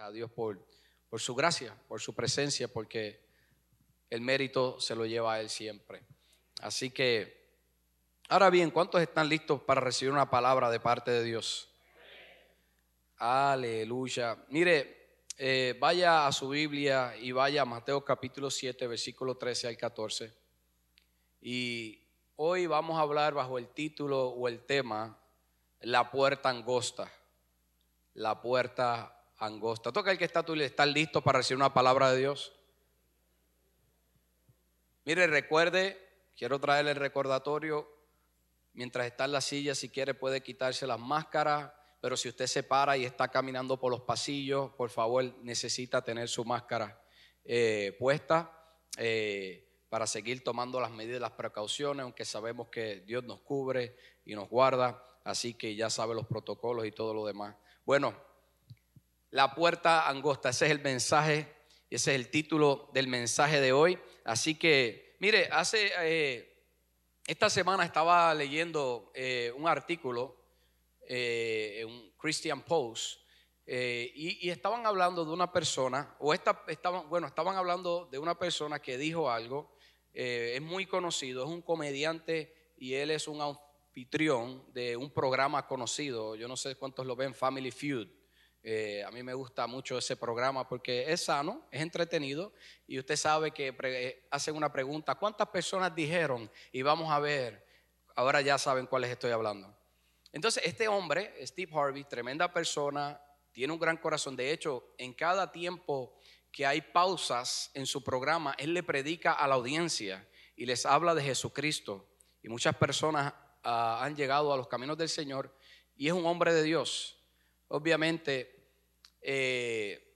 a Dios por, su gracia, por su presencia, porque el mérito se lo lleva a Él siempre. Así que, ahora bien, ¿cuántos están listos para recibir una palabra de parte de Dios? Aleluya. Mire, eh, vaya a su Biblia y vaya a Mateo capítulo 7, versículo 13 al 14. Y hoy vamos a hablar bajo el título o el tema, la puerta angosta. La puerta angosta. Toca el que está tú está listo para recibir una palabra de Dios. Mire, recuerde, quiero traerle el recordatorio. Mientras está en la silla, si quiere, puede quitarse las máscaras. Pero si usted se para y está caminando por los pasillos, por favor, necesita tener su máscara eh, puesta eh, para seguir tomando las medidas, las precauciones, aunque sabemos que Dios nos cubre y nos guarda. Así que ya sabe los protocolos y todo lo demás. Bueno, la puerta angosta. Ese es el mensaje, ese es el título del mensaje de hoy. Así que, mire, hace, eh, esta semana estaba leyendo eh, un artículo eh, en un Christian Post y, estaban hablando de una persona, o esta, estaban, bueno, estaban hablando de una persona que dijo algo, es muy conocido, es un comediante y él es un anfitrión de un programa conocido, yo no sé cuántos lo ven, Family Feud. Eh, a mí me gusta mucho ese programa porque es sano, es entretenido y usted sabe que eh, hacen una pregunta, ¿cuántas personas dijeron? Y vamos a ver, ahora ya saben cuáles estoy hablando. Entonces, este hombre, Steve Harvey, tremenda persona, tiene un gran corazón. De hecho, en cada tiempo que hay pausas en su programa, él le predica a la audiencia y les habla de Jesucristo. Y muchas personas ah, han llegado a los caminos del Señor y es un hombre de Dios. Obviamente, eh,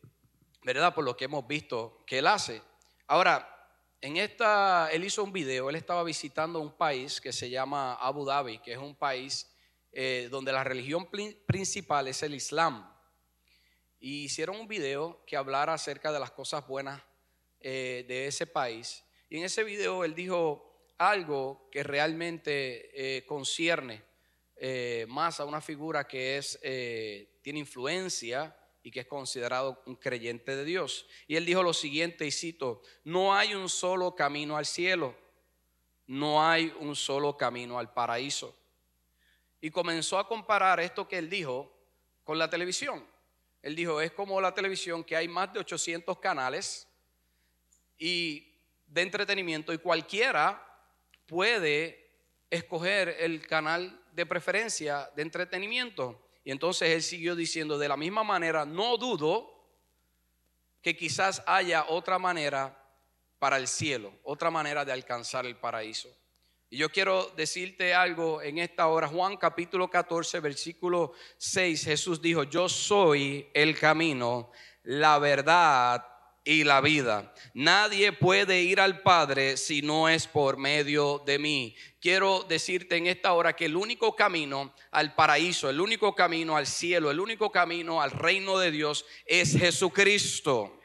¿verdad? Por lo que hemos visto que él hace. Ahora, en esta, él hizo un video, él estaba visitando un país que se llama Abu Dhabi, que es un país eh, donde la religión principal es el Islam. Y hicieron un video que hablara acerca de las cosas buenas eh, de ese país. Y en ese video él dijo algo que realmente concierne más a una figura que es, tiene influencia y que es considerado un creyente de Dios. Y él dijo lo siguiente, y cito, no hay un solo camino al cielo, no hay un solo camino al paraíso. Y comenzó a comparar esto que él dijo con la televisión. Él dijo, es como la televisión que hay más de 800 canales y de entretenimiento y cualquiera puede escoger el canal de preferencia de entretenimiento. Y entonces él siguió diciendo, de la misma manera, no dudo que quizás haya otra manera para el cielo, otra manera de alcanzar el paraíso. Y yo quiero decirte algo en esta hora. Juan capítulo 14, versículo 6, Jesús dijo, yo soy el camino, la verdad y la vida. Nadie puede ir al Padre si no es por medio de mí. Quiero decirte en esta hora que el único camino al paraíso, el único camino al cielo, el único camino al reino de Dios es Jesucristo.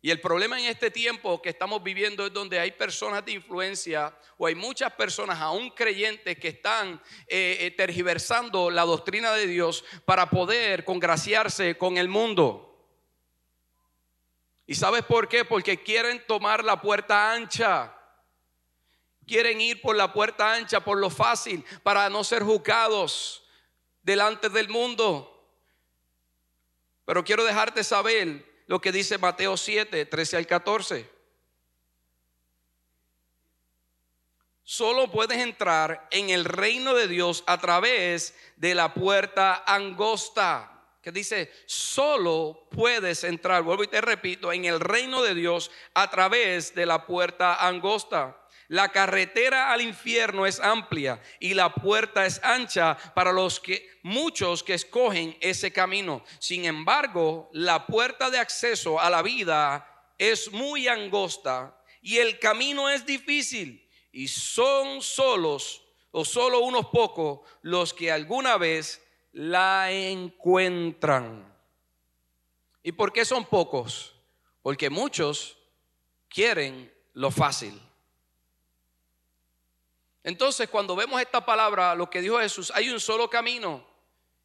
Y el problema en este tiempo que estamos viviendo es donde hay personas de influencia o hay muchas personas aún creyentes que están eh, eh, tergiversando la doctrina de Dios para poder congraciarse con el mundo. ¿Y sabes por qué? Porque quieren tomar la puerta ancha. Quieren ir por la puerta ancha, por lo fácil, para no ser juzgados delante del mundo. Pero quiero dejarte saber lo que dice Mateo 7, 13 al 14. Solo puedes entrar en el reino de Dios a través de la puerta angosta que dice, solo puedes entrar, vuelvo y te repito, en el reino de Dios a través de la puerta angosta. La carretera al infierno es amplia y la puerta es ancha para los que muchos que escogen ese camino. Sin embargo, la puerta de acceso a la vida es muy angosta y el camino es difícil y son solos o solo unos pocos los que alguna vez la encuentran. ¿Y por qué son pocos? Porque muchos quieren lo fácil. Entonces, cuando vemos esta palabra, lo que dijo Jesús, hay un solo camino.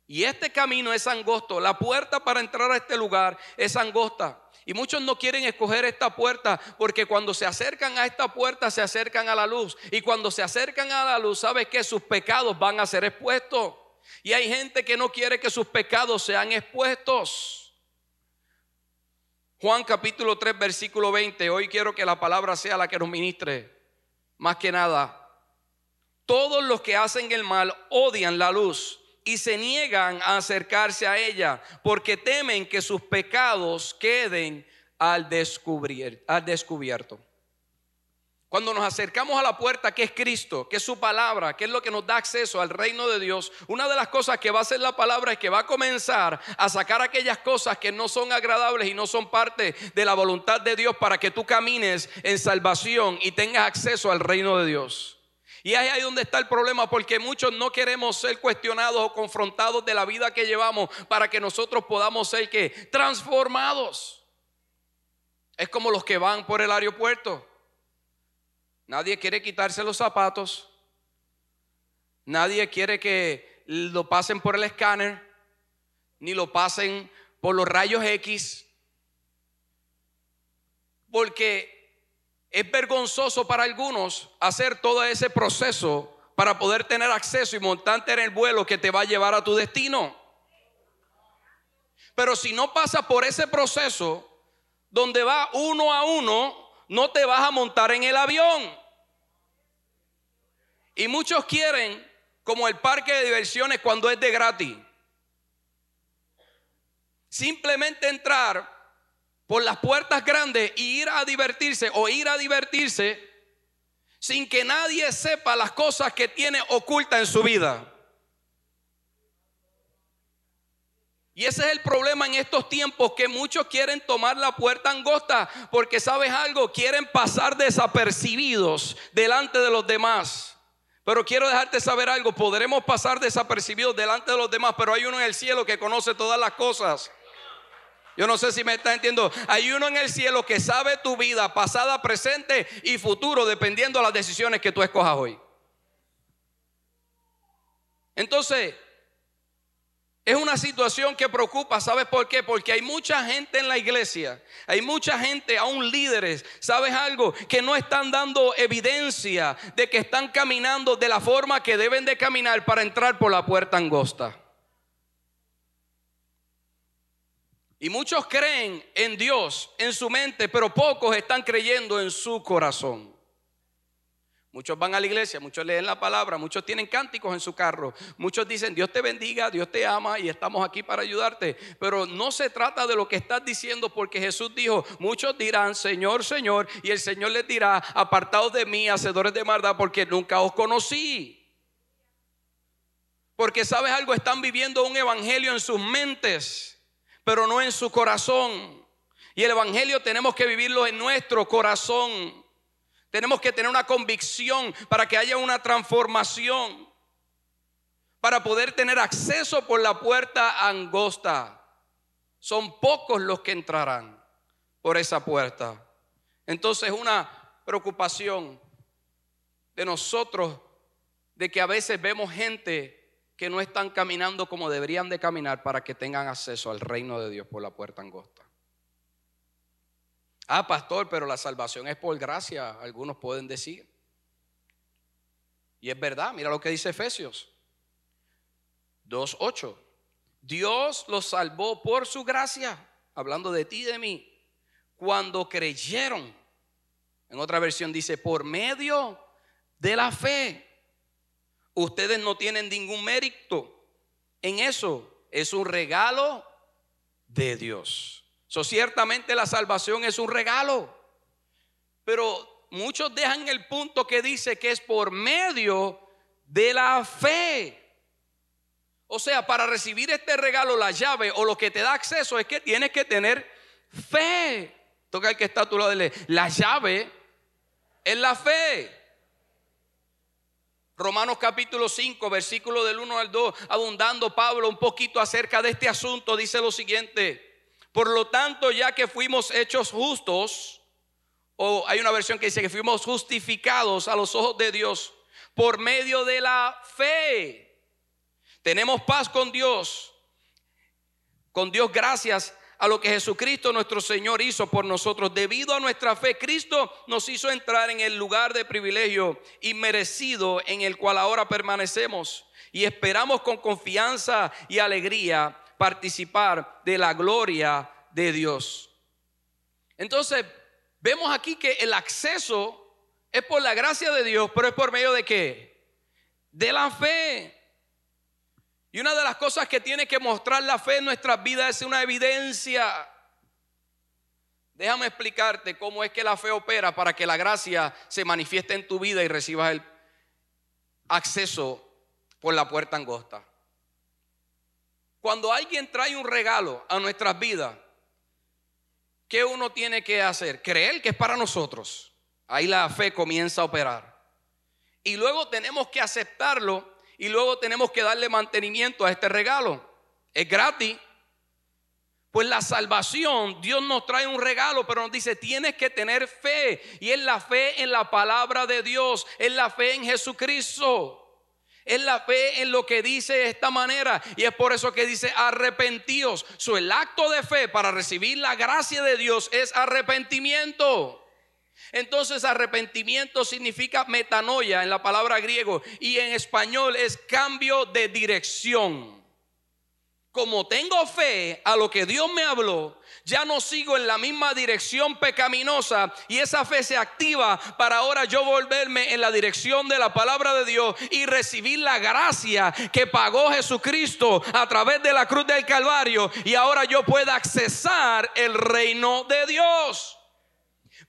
Y este camino es angosto. La puerta para entrar a este lugar es angosta. Y muchos no quieren escoger esta puerta porque cuando se acercan a esta puerta se acercan a la luz. Y cuando se acercan a la luz, sabes que sus pecados van a ser expuestos. Y hay gente que no quiere que sus pecados sean expuestos. Juan capítulo 3, versículo 20. Hoy quiero que la palabra sea la que nos ministre. Más que nada, todos los que hacen el mal odian la luz y se niegan a acercarse a ella porque temen que sus pecados queden al, al descubierto. Cuando nos acercamos a la puerta que es Cristo, que es su palabra, que es lo que nos da acceso al reino de Dios, una de las cosas que va a hacer la palabra es que va a comenzar a sacar aquellas cosas que no son agradables y no son parte de la voluntad de Dios para que tú camines en salvación y tengas acceso al reino de Dios. Y ahí es donde está el problema, porque muchos no queremos ser cuestionados o confrontados de la vida que llevamos para que nosotros podamos ser que transformados. Es como los que van por el aeropuerto. Nadie quiere quitarse los zapatos. Nadie quiere que lo pasen por el escáner, ni lo pasen por los rayos X. Porque es vergonzoso para algunos hacer todo ese proceso para poder tener acceso y montarte en el vuelo que te va a llevar a tu destino. Pero si no pasa por ese proceso, donde va uno a uno, no te vas a montar en el avión. Y muchos quieren, como el parque de diversiones cuando es de gratis, simplemente entrar por las puertas grandes y ir a divertirse o ir a divertirse sin que nadie sepa las cosas que tiene oculta en su vida. Y ese es el problema en estos tiempos, que muchos quieren tomar la puerta angosta porque sabes algo, quieren pasar desapercibidos delante de los demás. Pero quiero dejarte saber algo, podremos pasar desapercibidos delante de los demás, pero hay uno en el cielo que conoce todas las cosas. Yo no sé si me está entendiendo. Hay uno en el cielo que sabe tu vida, pasada, presente y futuro, dependiendo de las decisiones que tú escojas hoy. Entonces, es una situación que preocupa, ¿sabes por qué? Porque hay mucha gente en la iglesia, hay mucha gente, aún líderes, ¿sabes algo? Que no están dando evidencia de que están caminando de la forma que deben de caminar para entrar por la puerta angosta. Y muchos creen en Dios en su mente, pero pocos están creyendo en su corazón. Muchos van a la iglesia, muchos leen la palabra, muchos tienen cánticos en su carro, muchos dicen Dios te bendiga, Dios te ama y estamos aquí para ayudarte. Pero no se trata de lo que estás diciendo porque Jesús dijo, muchos dirán Señor, Señor, y el Señor les dirá, apartados de mí, hacedores de maldad, porque nunca os conocí. Porque sabes algo, están viviendo un evangelio en sus mentes pero no en su corazón. Y el Evangelio tenemos que vivirlo en nuestro corazón. Tenemos que tener una convicción para que haya una transformación, para poder tener acceso por la puerta angosta. Son pocos los que entrarán por esa puerta. Entonces una preocupación de nosotros de que a veces vemos gente que no están caminando como deberían de caminar para que tengan acceso al reino de Dios por la puerta angosta. Ah, pastor, pero la salvación es por gracia, algunos pueden decir. Y es verdad, mira lo que dice Efesios 2.8. Dios los salvó por su gracia, hablando de ti y de mí, cuando creyeron. En otra versión dice, por medio de la fe. Ustedes no tienen ningún mérito en eso. Es un regalo de Dios. So, ciertamente la salvación es un regalo. Pero muchos dejan el punto que dice que es por medio de la fe. O sea, para recibir este regalo, la llave o lo que te da acceso es que tienes que tener fe. Toca el que está a tu lado, la llave es la fe. Romanos capítulo 5, versículo del 1 al 2, abundando Pablo un poquito acerca de este asunto, dice lo siguiente, por lo tanto, ya que fuimos hechos justos, o hay una versión que dice que fuimos justificados a los ojos de Dios por medio de la fe. Tenemos paz con Dios. Con Dios gracias a lo que Jesucristo nuestro Señor hizo por nosotros. Debido a nuestra fe, Cristo nos hizo entrar en el lugar de privilegio inmerecido en el cual ahora permanecemos y esperamos con confianza y alegría participar de la gloria de Dios. Entonces, vemos aquí que el acceso es por la gracia de Dios, pero es por medio de qué? De la fe. Y una de las cosas que tiene que mostrar la fe en nuestras vidas es una evidencia. Déjame explicarte cómo es que la fe opera para que la gracia se manifieste en tu vida y recibas el acceso por la puerta angosta. Cuando alguien trae un regalo a nuestras vidas, ¿qué uno tiene que hacer? Creer que es para nosotros. Ahí la fe comienza a operar. Y luego tenemos que aceptarlo y luego tenemos que darle mantenimiento a este regalo. Es gratis. Pues la salvación, Dios nos trae un regalo, pero nos dice, tienes que tener fe. Y es la fe en la palabra de Dios, es la fe en Jesucristo. Es la fe en lo que dice de esta manera. Y es por eso que dice arrepentíos. So, el acto de fe para recibir la gracia de Dios es arrepentimiento. Entonces arrepentimiento significa metanoia en la palabra griego y en español es cambio de dirección. Como tengo fe a lo que Dios me habló, ya no sigo en la misma dirección pecaminosa y esa fe se activa para ahora yo volverme en la dirección de la palabra de Dios y recibir la gracia que pagó Jesucristo a través de la cruz del Calvario y ahora yo pueda accesar el reino de Dios.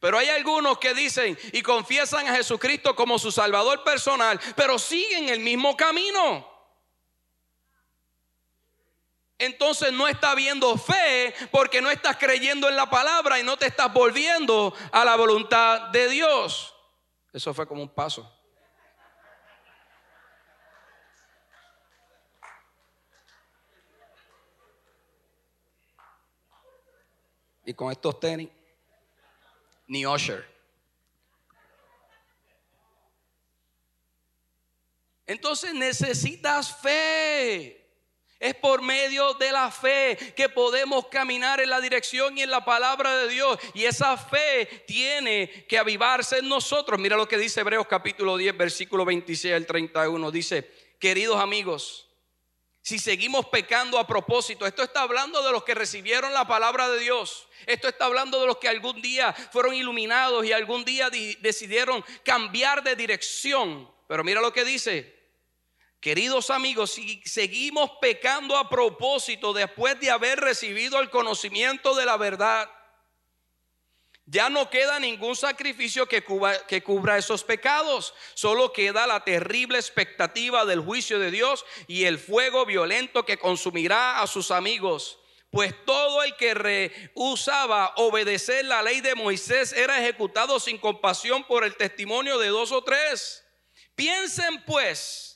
Pero hay algunos que dicen y confiesan a Jesucristo como su Salvador personal, pero siguen el mismo camino. Entonces no está habiendo fe porque no estás creyendo en la palabra y no te estás volviendo a la voluntad de Dios. Eso fue como un paso. Y con estos tenis ni Usher. Entonces necesitas fe. Es por medio de la fe que podemos caminar en la dirección y en la palabra de Dios. Y esa fe tiene que avivarse en nosotros. Mira lo que dice Hebreos capítulo 10, versículo 26 al 31. Dice, queridos amigos, si seguimos pecando a propósito, esto está hablando de los que recibieron la palabra de Dios. Esto está hablando de los que algún día fueron iluminados y algún día decidieron cambiar de dirección. Pero mira lo que dice. Queridos amigos, si seguimos pecando a propósito después de haber recibido el conocimiento de la verdad, ya no queda ningún sacrificio que cubra, esos pecados. Solo queda la terrible expectativa del juicio de Dios y el fuego violento que consumirá a sus amigos. Pues todo el que rehusaba obedecer la ley de Moisés era ejecutado sin compasión por el testimonio de dos o tres. Piensen pues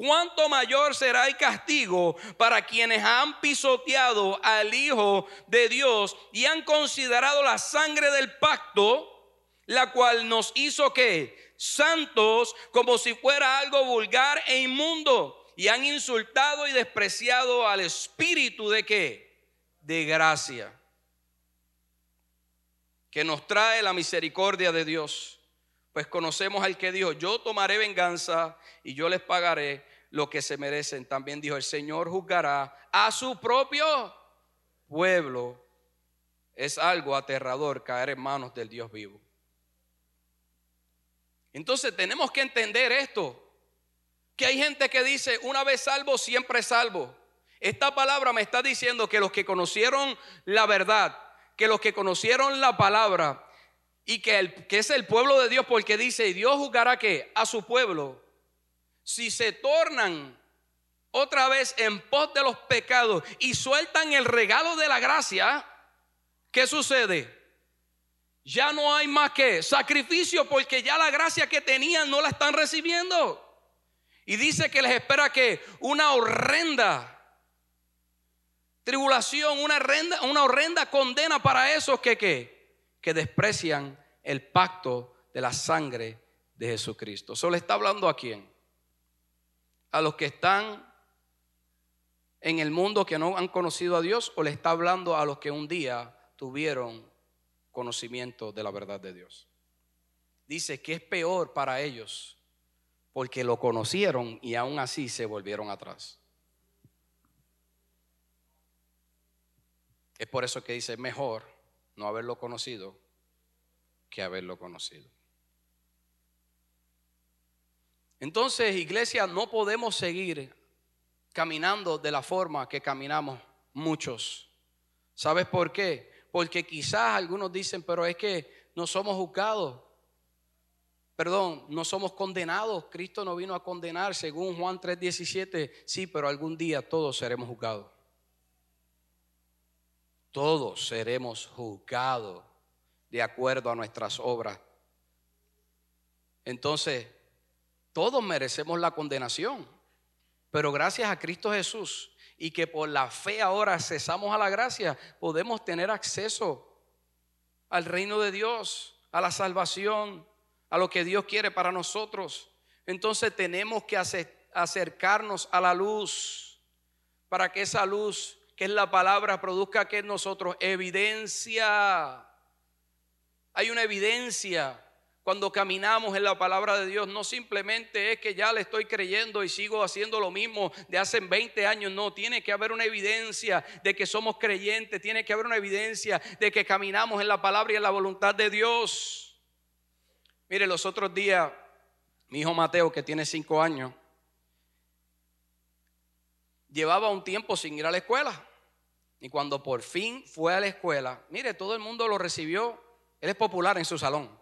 cuánto mayor será el castigo para quienes han pisoteado al Hijo de Dios y han considerado la sangre del pacto, la cual nos hizo que santos como si fuera algo vulgar e inmundo y han insultado y despreciado al espíritu de qué? De gracia que nos trae la misericordia de Dios. Pues conocemos al que dijo, yo tomaré venganza y yo les pagaré lo que se merecen. También dijo, el Señor juzgará a su propio pueblo. Es algo aterrador caer en manos del Dios vivo. Entonces tenemos que entender esto, que hay gente que dice, una vez salvo, siempre salvo. Esta palabra me está diciendo que los que conocieron la verdad, que los que conocieron la palabra y que, es el pueblo de Dios, porque dice, Dios juzgará que a su pueblo, si se tornan otra vez en pos de los pecados y sueltan el regalo de la gracia, ¿qué sucede? Ya no hay más que sacrificio porque ya la gracia que tenían no la están recibiendo. Y dice que les espera que una horrenda tribulación, una horrenda, una horrenda condena para esos que, que desprecian el pacto de la sangre de Jesucristo. Solo está hablando a quién? A los que están en el mundo que no han conocido a Dios o le está hablando a los que un día tuvieron conocimiento de la verdad de Dios? Dice que es peor para ellos porque lo conocieron y aún así se volvieron atrás. Es por eso que dice mejor no haberlo conocido que haberlo conocido. Entonces, iglesia, no podemos seguir caminando de la forma que caminamos muchos. ¿Sabes por qué? Porque quizás algunos dicen, pero es que no somos juzgados. Perdón, no somos condenados. Cristo no vino a condenar, según Juan 3:17. Sí, pero algún día todos seremos juzgados. Todos seremos juzgados de acuerdo a nuestras obras. Entonces, todos merecemos la condenación, pero gracias a Cristo Jesús y que por la fe ahora cesamos a la gracia, podemos tener acceso al reino de Dios, a la salvación, a lo que Dios quiere para nosotros. Entonces tenemos que acercarnos a la luz para que esa luz, que es la palabra, produzca que en nosotros evidencia. Hay una evidencia cuando caminamos en la palabra de Dios, no simplemente es que ya le estoy creyendo y sigo haciendo lo mismo de hace 20 años, no, tiene que haber una evidencia de que somos creyentes, tiene que haber una evidencia de que caminamos en la palabra y en la voluntad de Dios. Mire, los otros días, mi hijo Mateo, que tiene 5 años, llevaba un tiempo sin ir a la escuela. Y cuando por fin fue a la escuela, mire, todo el mundo lo recibió. Él es popular en su salón.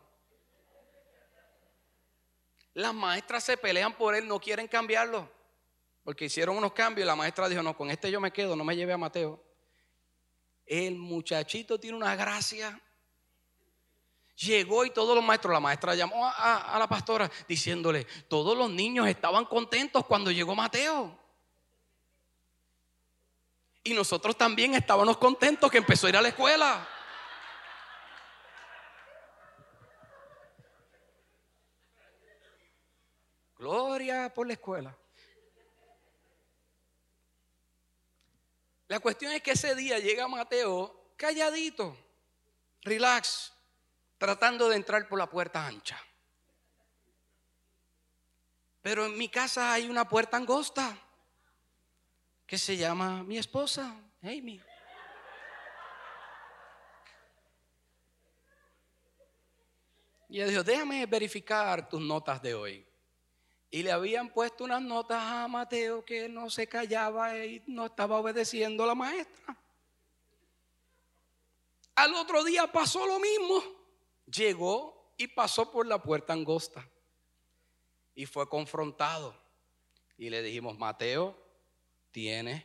Las maestras se pelean por él, no quieren cambiarlo. Porque hicieron unos cambios y la maestra dijo, no, con este yo me quedo, no me lleve a Mateo. El muchachito tiene una gracia. Llegó y todos los maestros, la maestra llamó a, a la pastora diciéndole, todos los niños estaban contentos cuando llegó Mateo. Y nosotros también estábamos contentos que empezó a ir a la escuela. Gloria por la escuela. La cuestión es que ese día llega Mateo calladito, relax, tratando de entrar por la puerta ancha. Pero en mi casa hay una puerta angosta que se llama mi esposa, Amy. Y ella dijo, déjame verificar tus notas de hoy. Y le habían puesto unas notas a Mateo que no se callaba y no estaba obedeciendo a la maestra. Al otro día pasó lo mismo. Llegó y pasó por la puerta angosta. Y fue confrontado. Y le dijimos, Mateo, tienes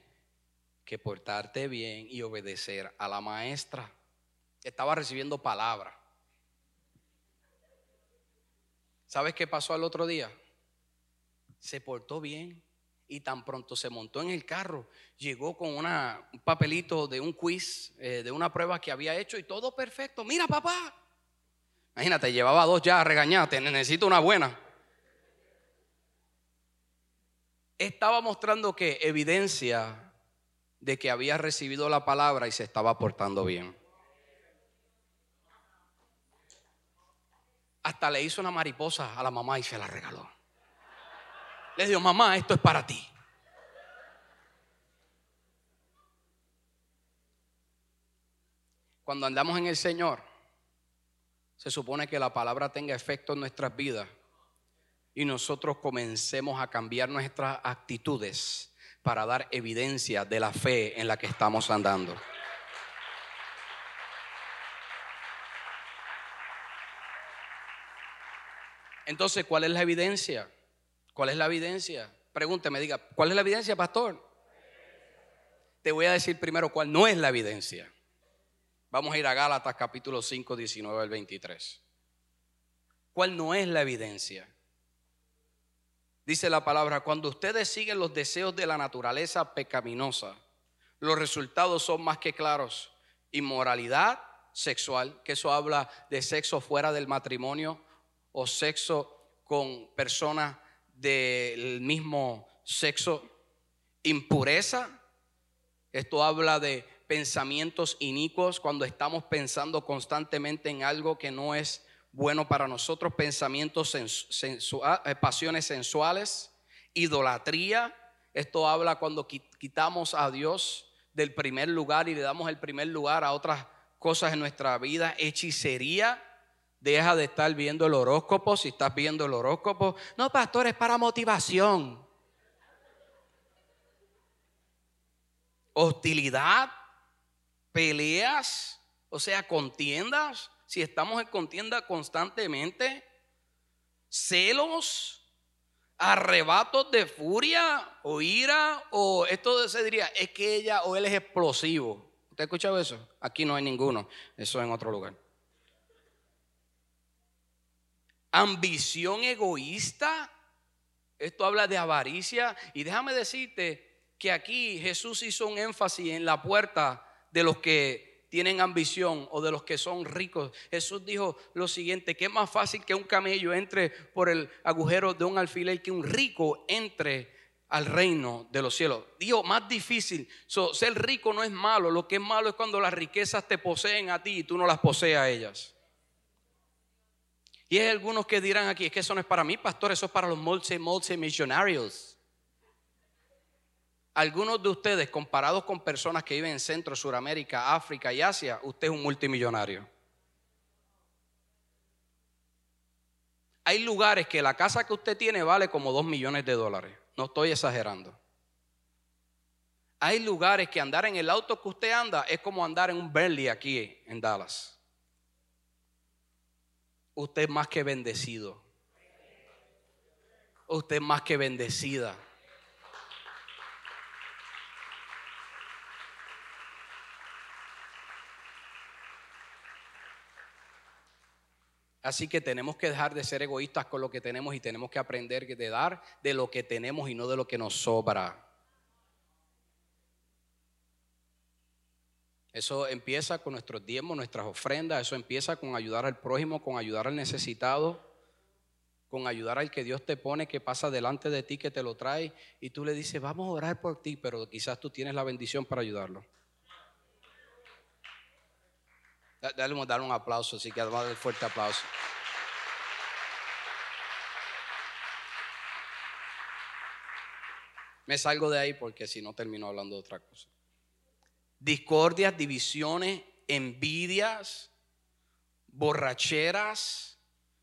que portarte bien y obedecer a la maestra. Estaba recibiendo palabra. ¿Sabes qué pasó al otro día? Se portó bien y tan pronto se montó en el carro, llegó con un papelito de un quiz, eh, de una prueba que había hecho y todo perfecto. Mira, papá. Imagínate, llevaba dos ya regañate, necesito una buena. Estaba mostrando que evidencia de que había recibido la palabra y se estaba portando bien. Hasta le hizo una mariposa a la mamá y se la regaló. Le dijo, mamá, esto es para ti. Cuando andamos en el Señor, se supone que la palabra tenga efecto en nuestras vidas y nosotros comencemos a cambiar nuestras actitudes para dar evidencia de la fe en la que estamos andando. Entonces, ¿cuál es la evidencia? ¿Cuál es la evidencia? Pregúnteme, diga, ¿cuál es la evidencia, pastor? Te voy a decir primero cuál no es la evidencia. Vamos a ir a Gálatas capítulo 5, 19 al 23. ¿Cuál no es la evidencia? Dice la palabra, cuando ustedes siguen los deseos de la naturaleza pecaminosa, los resultados son más que claros. Inmoralidad sexual, que eso habla de sexo fuera del matrimonio o sexo con personas del mismo sexo, impureza, Esto habla de pensamientos inicuos cuando estamos pensando constantemente en algo que no es bueno para nosotros, pensamientos, eh, pasiones sensuales, idolatría. Esto habla cuando quitamos a Dios del primer lugar y le damos el primer lugar a otras cosas en nuestra vida, hechicería. Deja de estar viendo el horóscopo si estás viendo el horóscopo. No, pastor, es para motivación. Hostilidad, peleas, o sea, contiendas. Si estamos en contienda constantemente, celos, arrebatos de furia o ira, o esto se diría, es que ella o él es explosivo. ¿Usted ha escuchado eso? Aquí no hay ninguno, eso en otro lugar. Ambición egoísta, esto habla de avaricia. Y déjame decirte que aquí Jesús hizo un énfasis en la puerta de los que tienen ambición o de los que son ricos. Jesús dijo lo siguiente, que es más fácil que un camello entre por el agujero de un alfiler que un rico entre al reino de los cielos. Dijo, más difícil. ser rico no es malo. Lo que es malo es cuando las riquezas te poseen a ti y tú no las posees a ellas. Y hay algunos que dirán aquí, es que eso no es para mí, pastor, eso es para los multimillonarios. Algunos de ustedes, comparados con personas que viven en Centro, Suramérica, África y Asia, usted es un multimillonario. Hay lugares que la casa que usted tiene vale como dos millones de dólares. No estoy exagerando. Hay lugares que andar en el auto que usted anda es como andar en un Bentley aquí en Dallas. Usted es más que bendecido. Usted es más que bendecida. Así que tenemos que dejar de ser egoístas con lo que tenemos y tenemos que aprender de dar de lo que tenemos y no de lo que nos sobra. Eso empieza con nuestros diezmos, nuestras ofrendas, eso empieza con ayudar al prójimo, con ayudar al necesitado, con ayudar al que Dios te pone, que pasa delante de ti, que te lo trae, y tú le dices, vamos a orar por ti, pero quizás tú tienes la bendición para ayudarlo. Dale, un aplauso, así que además del fuerte aplauso. Me salgo de ahí porque si no termino hablando de otra cosa. Discordias, divisiones, envidias, borracheras,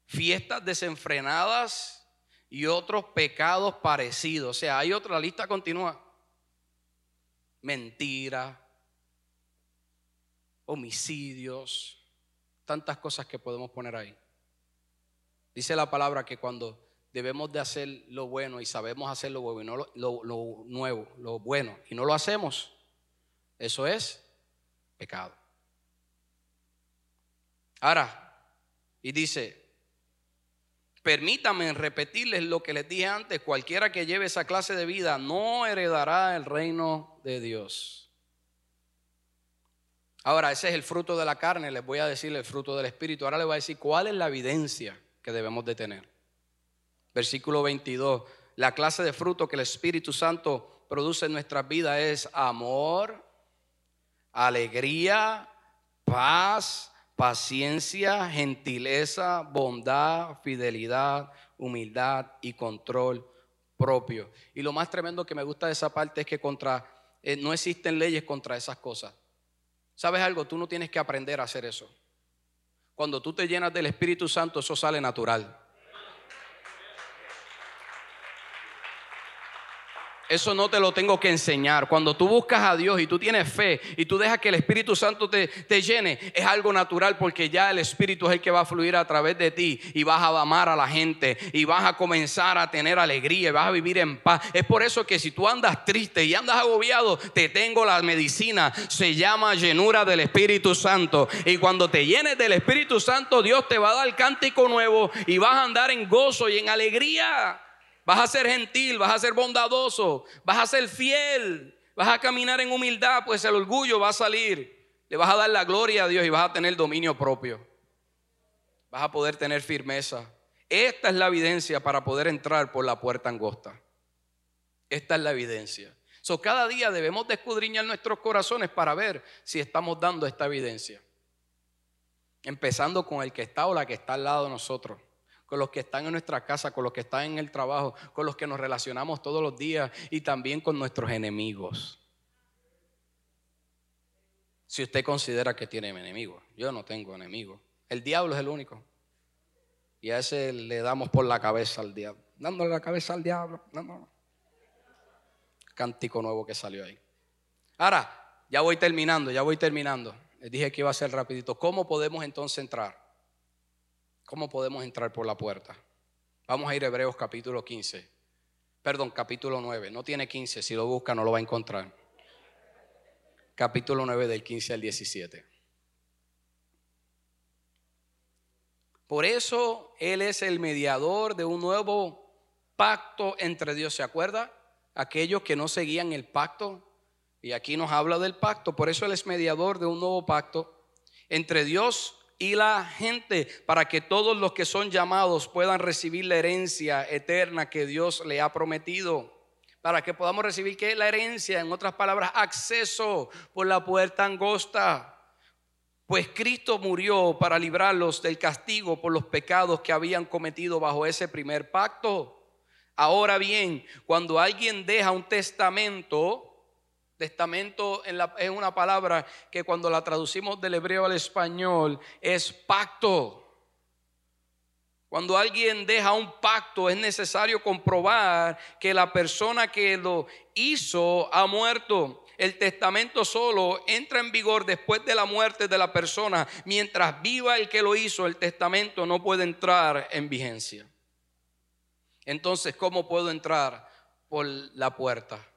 fiestas desenfrenadas y otros pecados parecidos. O sea, hay otra lista continua. Mentira, homicidios, tantas cosas que podemos poner ahí. Dice la palabra que cuando debemos de hacer lo bueno y sabemos hacer lo bueno y no lo, nuevo, lo bueno, y no lo hacemos, eso es pecado. Ahora, y dice, permítame repetirles lo que les dije antes, cualquiera que lleve esa clase de vida no heredará el reino de Dios. Ahora, ese es el fruto de la carne, les voy a decir el fruto del Espíritu. Ahora les voy a decir cuál es la evidencia que debemos de tener. Versículo 22, la clase de fruto que el Espíritu Santo produce en nuestras vidas es amor, alegría, paz, paciencia, gentileza, bondad, fidelidad, humildad y control propio. Y lo más tremendo que me gusta de esa parte es que contra, eh, no existen leyes contra esas cosas. ¿Sabes algo? Tú no tienes que aprender a hacer eso. Cuando tú te llenas del Espíritu Santo, eso sale natural. Eso no te lo tengo que enseñar. Cuando tú buscas a Dios y tú tienes fe y tú dejas que el Espíritu Santo te, te, llene, es algo natural porque ya el Espíritu es el que va a fluir a través de ti y vas a amar a la gente y vas a comenzar a tener alegría y vas a vivir en paz. Es por eso que si tú andas triste y andas agobiado, te tengo la medicina. Se llama llenura del Espíritu Santo. Y cuando te llenes del Espíritu Santo, Dios te va a dar cántico nuevo y vas a andar en gozo y en alegría. Vas a ser gentil, vas a ser bondadoso, vas a ser fiel, vas a caminar en humildad, pues el orgullo va a salir. Le vas a dar la gloria a Dios y vas a tener dominio propio. Vas a poder tener firmeza. Esta es la evidencia para poder entrar por la puerta angosta. Esta es la evidencia. So, cada día debemos de escudriñar nuestros corazones para ver si estamos dando esta evidencia. Empezando con el que está o la que está al lado de nosotros, con los que están en nuestra casa, con los que están en el trabajo, con los que nos relacionamos todos los días y también con nuestros enemigos. Si usted considera que tiene enemigos, yo no tengo enemigos. El diablo es el único. Y a ese le damos por la cabeza al diablo. Dándole la cabeza al diablo. Cántico nuevo que salió ahí. Ahora, ya voy terminando, ya voy terminando. Les dije que iba a ser rapidito. ¿Cómo podemos entonces entrar? ¿Cómo podemos entrar por la puerta? Vamos a ir a Hebreos capítulo 15. Perdón, capítulo 9. No tiene 15. Si lo busca no lo va a encontrar. Capítulo 9 del 15 al 17. Por eso Él es el mediador de un nuevo pacto entre Dios. ¿Se acuerda? Aquellos que no seguían el pacto. Y aquí nos habla del pacto. Por eso Él es mediador de un nuevo pacto entre Dios y la gente para que todos los que son llamados puedan recibir la herencia eterna que Dios le ha prometido. Para que podamos recibir la herencia, en otras palabras, acceso por la puerta angosta. Pues Cristo murió para librarlos del castigo por los pecados que habían cometido bajo ese primer pacto. Ahora bien, cuando alguien deja un testamento, testamento es una palabra que cuando la traducimos del hebreo al español es pacto. Cuando alguien deja un pacto es necesario comprobar que la persona que lo hizo ha muerto el testamento solo entra en vigor después de la muerte de la persona. Mientras viva el que lo hizo, el testamento no puede entrar en vigencia. Entonces, ¿cómo puedo entrar por la puerta?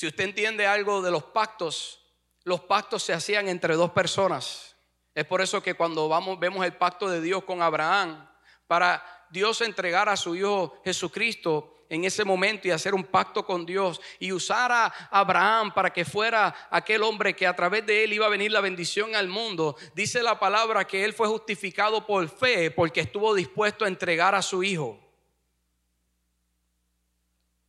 Si usted entiende algo de los pactos, los pactos se hacían entre dos personas. Es por eso que cuando vamos vemos el pacto de Dios con Abraham, para Dios entregar a su hijo Jesucristo, en ese momento y hacer un pacto con Dios y usar a Abraham para que fuera aquel hombre que a través de él iba a venir la bendición al mundo. Dice la palabra que él fue justificado por fe porque estuvo dispuesto a entregar a su hijo.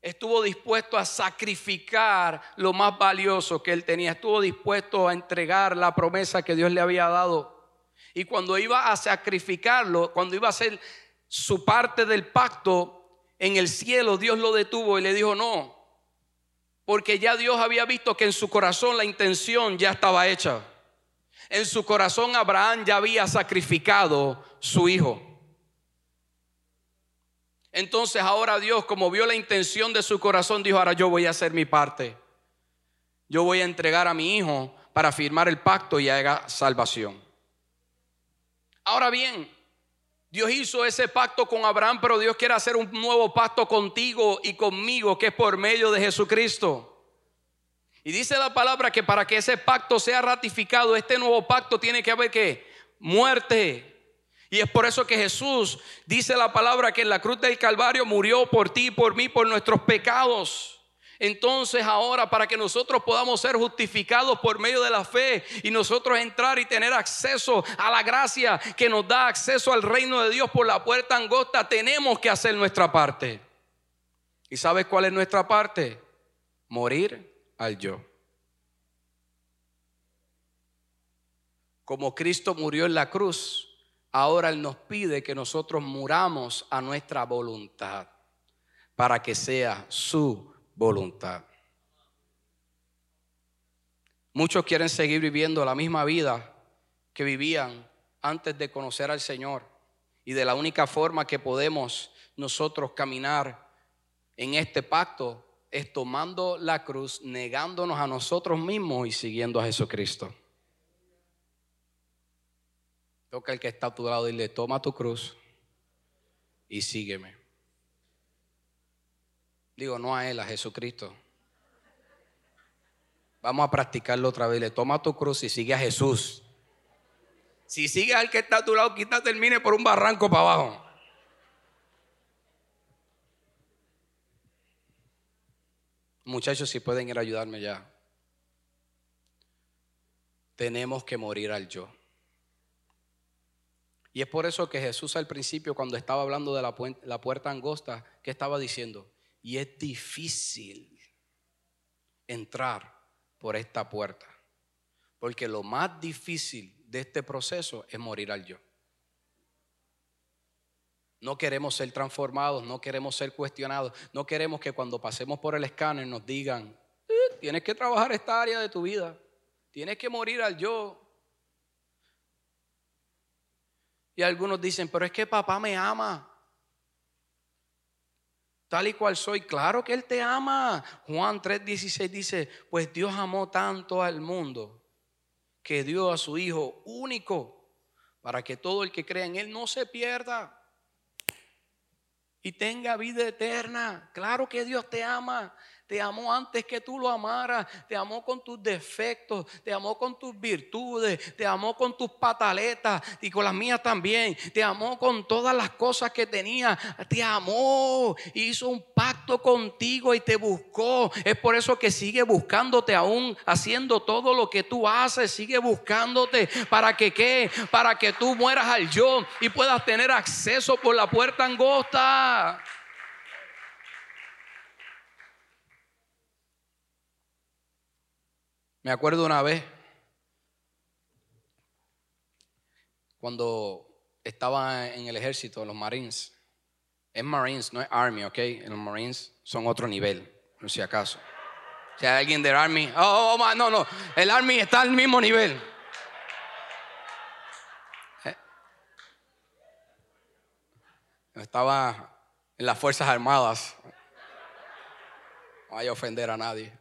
Estuvo dispuesto a sacrificar lo más valioso que él tenía. Estuvo dispuesto a entregar la promesa que Dios le había dado. Y cuando iba a sacrificarlo, cuando iba a hacer su parte del pacto, en el cielo Dios lo detuvo y le dijo, no, porque ya Dios había visto que en su corazón la intención ya estaba hecha. En su corazón Abraham ya había sacrificado su hijo. Entonces ahora Dios, como vio la intención de su corazón, dijo, ahora yo voy a hacer mi parte. Yo voy a entregar a mi hijo para firmar el pacto y haga salvación. Ahora bien, Dios hizo ese pacto con Abraham, pero Dios quiere hacer un nuevo pacto contigo y conmigo, que es por medio de Jesucristo. Y dice la palabra que para que ese pacto sea ratificado, este nuevo pacto tiene que haber que muerte. Y es por eso que Jesús dice la palabra que en la cruz del Calvario murió por ti, por mí, por nuestros pecados. Entonces ahora para que nosotros podamos ser justificados por medio de la fe y nosotros entrar y tener acceso a la gracia que nos da acceso al reino de Dios por la puerta angosta, tenemos que hacer nuestra parte. ¿Y sabes cuál es nuestra parte? Morir al yo. Como Cristo murió en la cruz, ahora Él nos pide que nosotros muramos a nuestra voluntad para que sea su voluntad. Muchos quieren seguir viviendo la misma vida que vivían antes de conocer al Señor. Y de la única forma que podemos nosotros caminar en este pacto es tomando la cruz, negándonos a nosotros mismos y siguiendo a Jesucristo. Toca el que está a tu lado y le toma tu cruz y sígueme. Digo, no a Él, a Jesucristo. Vamos a practicarlo otra vez. Le toma tu cruz y sigue a Jesús. Si sigue al que está a tu lado, quizás termine por un barranco para abajo. Muchachos, si pueden ir a ayudarme ya. Tenemos que morir al yo. Y es por eso que Jesús al principio, cuando estaba hablando de la, puerta angosta, que estaba diciendo? Y es difícil entrar por esta puerta. Porque lo más difícil de este proceso es morir al yo. No queremos ser transformados, no queremos ser cuestionados, no queremos que cuando pasemos por el escáner nos digan, eh, tienes que trabajar esta área de tu vida, tienes que morir al yo. Y algunos dicen, pero es que papá me ama. Tal y cual soy, claro que Él te ama. Juan 3:16 dice, pues Dios amó tanto al mundo que dio a su Hijo único para que todo el que crea en Él no se pierda y tenga vida eterna. Claro que Dios te ama te amó antes que tú lo amaras, te amó con tus defectos, te amó con tus virtudes, te amó con tus pataletas y con las mías también, te amó con todas las cosas que tenía, te amó, hizo un pacto contigo y te buscó. Es por eso que sigue buscándote aún, haciendo todo lo que tú haces, sigue buscándote. Para que qué, para que tú mueras al yo y puedas tener acceso por la puerta angosta. Me acuerdo una vez cuando estaba en el ejército, los Marines. Es Marines, no es Army, ¿ok? Los Marines son otro nivel, no si acaso. Si hay alguien del Army, oh, oh, oh no, no, el Army está al mismo nivel. Eh. Estaba en las Fuerzas Armadas. No a ofender a nadie.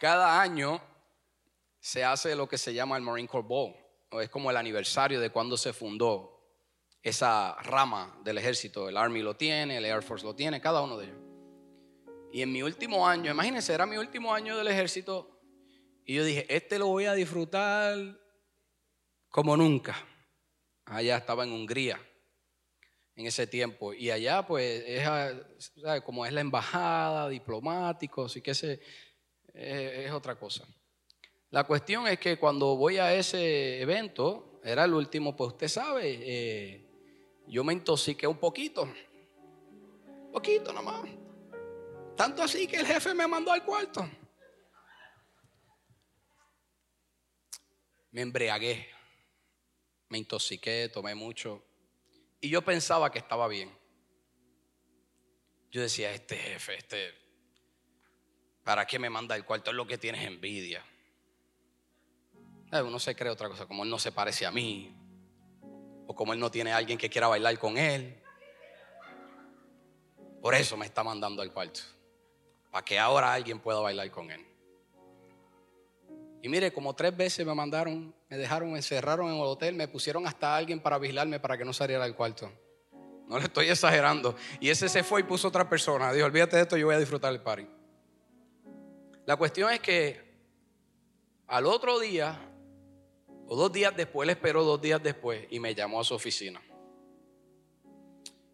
Cada año se hace lo que se llama el Marine Corps o es como el aniversario de cuando se fundó esa rama del ejército. El Army lo tiene, el Air Force lo tiene, cada uno de ellos. Y en mi último año, imagínense, era mi último año del ejército, y yo dije, este lo voy a disfrutar como nunca. Allá estaba en Hungría en ese tiempo. Y allá, pues, es, como es la embajada, diplomático, así que ese, es otra cosa. La cuestión es que cuando voy a ese evento, era el último, pues usted sabe, eh, yo me intoxiqué un poquito. Poquito nomás. Tanto así que el jefe me mandó al cuarto. Me embriagué. Me intoxiqué, tomé mucho. Y yo pensaba que estaba bien. Yo decía, este jefe, este, ¿Para qué me manda el cuarto? Es lo que tienes envidia. Uno se cree otra cosa, como él no se parece a mí, o como él no tiene a alguien que quiera bailar con él. Por eso me está mandando al cuarto, para que ahora alguien pueda bailar con él. Y mire, como tres veces me mandaron, me dejaron, me encerraron en el hotel, me pusieron hasta alguien para vigilarme para que no saliera del cuarto. No le estoy exagerando. Y ese se fue y puso otra persona. Dijo, olvídate de esto, yo voy a disfrutar el party. La cuestión es que al otro día, o dos días después, le esperó dos días después y me llamó a su oficina.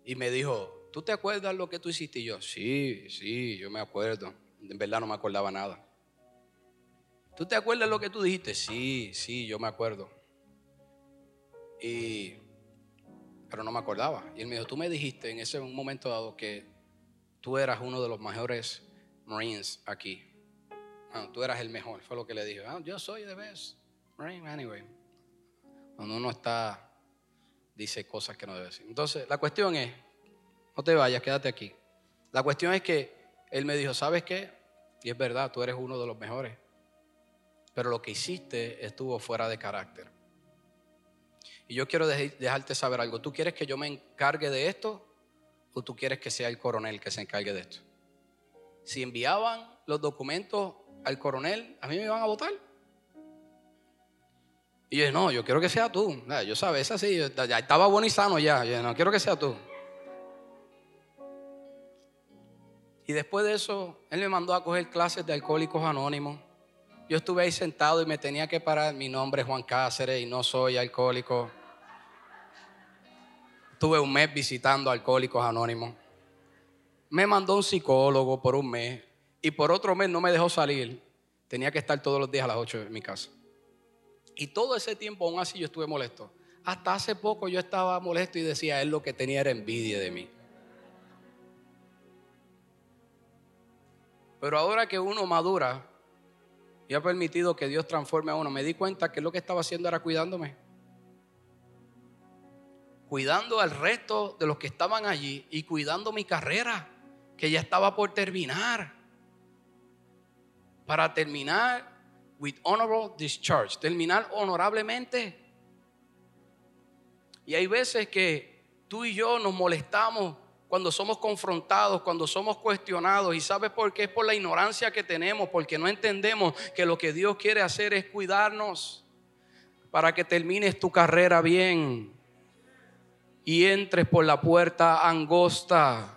Y me dijo, ¿tú te acuerdas lo que tú hiciste? Y yo, sí, sí, yo me acuerdo. En verdad no me acordaba nada. ¿Tú te acuerdas lo que tú dijiste? Sí, sí, yo me acuerdo. Y, pero no me acordaba. Y él me dijo, tú me dijiste en ese momento dado que tú eras uno de los mejores Marines aquí. Ah, tú eras el mejor, fue lo que le dije. Ah, yo soy the best. Anyway, cuando uno está, dice cosas que no debe decir. Entonces, la cuestión es, no te vayas, quédate aquí. La cuestión es que él me dijo, ¿sabes qué? Y es verdad, tú eres uno de los mejores. Pero lo que hiciste estuvo fuera de carácter. Y yo quiero dejarte saber algo. ¿Tú quieres que yo me encargue de esto? ¿O tú quieres que sea el coronel que se encargue de esto? Si enviaban los documentos al coronel, a mí me iban a votar. Y yo no, yo quiero que sea tú. Yo sabes, así, ya estaba bueno y sano ya. Yo no quiero que sea tú. Y después de eso, él me mandó a coger clases de alcohólicos anónimos. Yo estuve ahí sentado y me tenía que parar. Mi nombre es Juan Cáceres y no soy alcohólico. Tuve un mes visitando alcohólicos anónimos. Me mandó un psicólogo por un mes y por otro mes no me dejó salir. Tenía que estar todos los días a las 8 en mi casa. Y todo ese tiempo aún así yo estuve molesto. Hasta hace poco yo estaba molesto y decía, él lo que tenía era envidia de mí. Pero ahora que uno madura y ha permitido que Dios transforme a uno, me di cuenta que lo que estaba haciendo era cuidándome. Cuidando al resto de los que estaban allí y cuidando mi carrera, que ya estaba por terminar. Para terminar with honorable discharge, terminar honorablemente. Y hay veces que tú y yo nos molestamos cuando somos confrontados, cuando somos cuestionados. ¿Y sabes por qué? Es por la ignorancia que tenemos, porque no entendemos que lo que Dios quiere hacer es cuidarnos para que termines tu carrera bien y entres por la puerta angosta.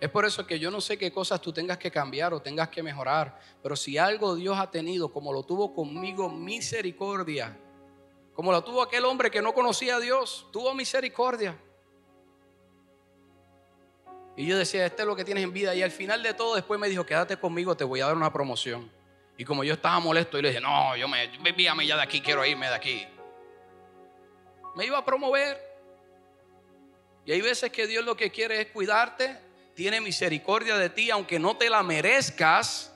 Es por eso que yo no sé qué cosas tú tengas que cambiar o tengas que mejorar, pero si algo Dios ha tenido, como lo tuvo conmigo, misericordia, como lo tuvo aquel hombre que no conocía a Dios, tuvo misericordia. Y yo decía, este es lo que tienes en vida. Y al final de todo, después me dijo, quédate conmigo, te voy a dar una promoción. Y como yo estaba molesto, y le dije, no, yo me, envíame ya de aquí, quiero irme de aquí. Me iba a promover. Y hay veces que Dios lo que quiere es cuidarte, tiene misericordia de ti, aunque no te la merezcas,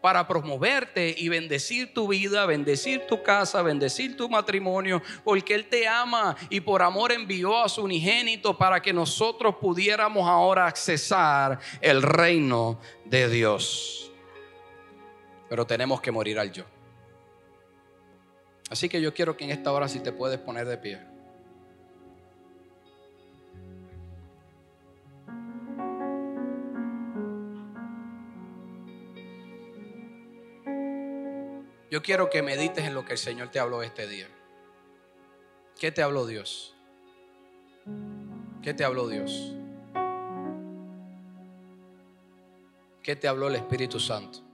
para promoverte y bendecir tu vida, bendecir tu casa, bendecir tu matrimonio, porque Él te ama y por amor envió a su unigénito para que nosotros pudiéramos ahora accesar el reino de Dios. Pero tenemos que morir al yo. Así que yo quiero que en esta hora si te puedes poner de pie. Yo quiero que medites en lo que el Señor te habló este día. ¿Qué te habló Dios? ¿Qué te habló Dios? ¿Qué te habló el Espíritu Santo?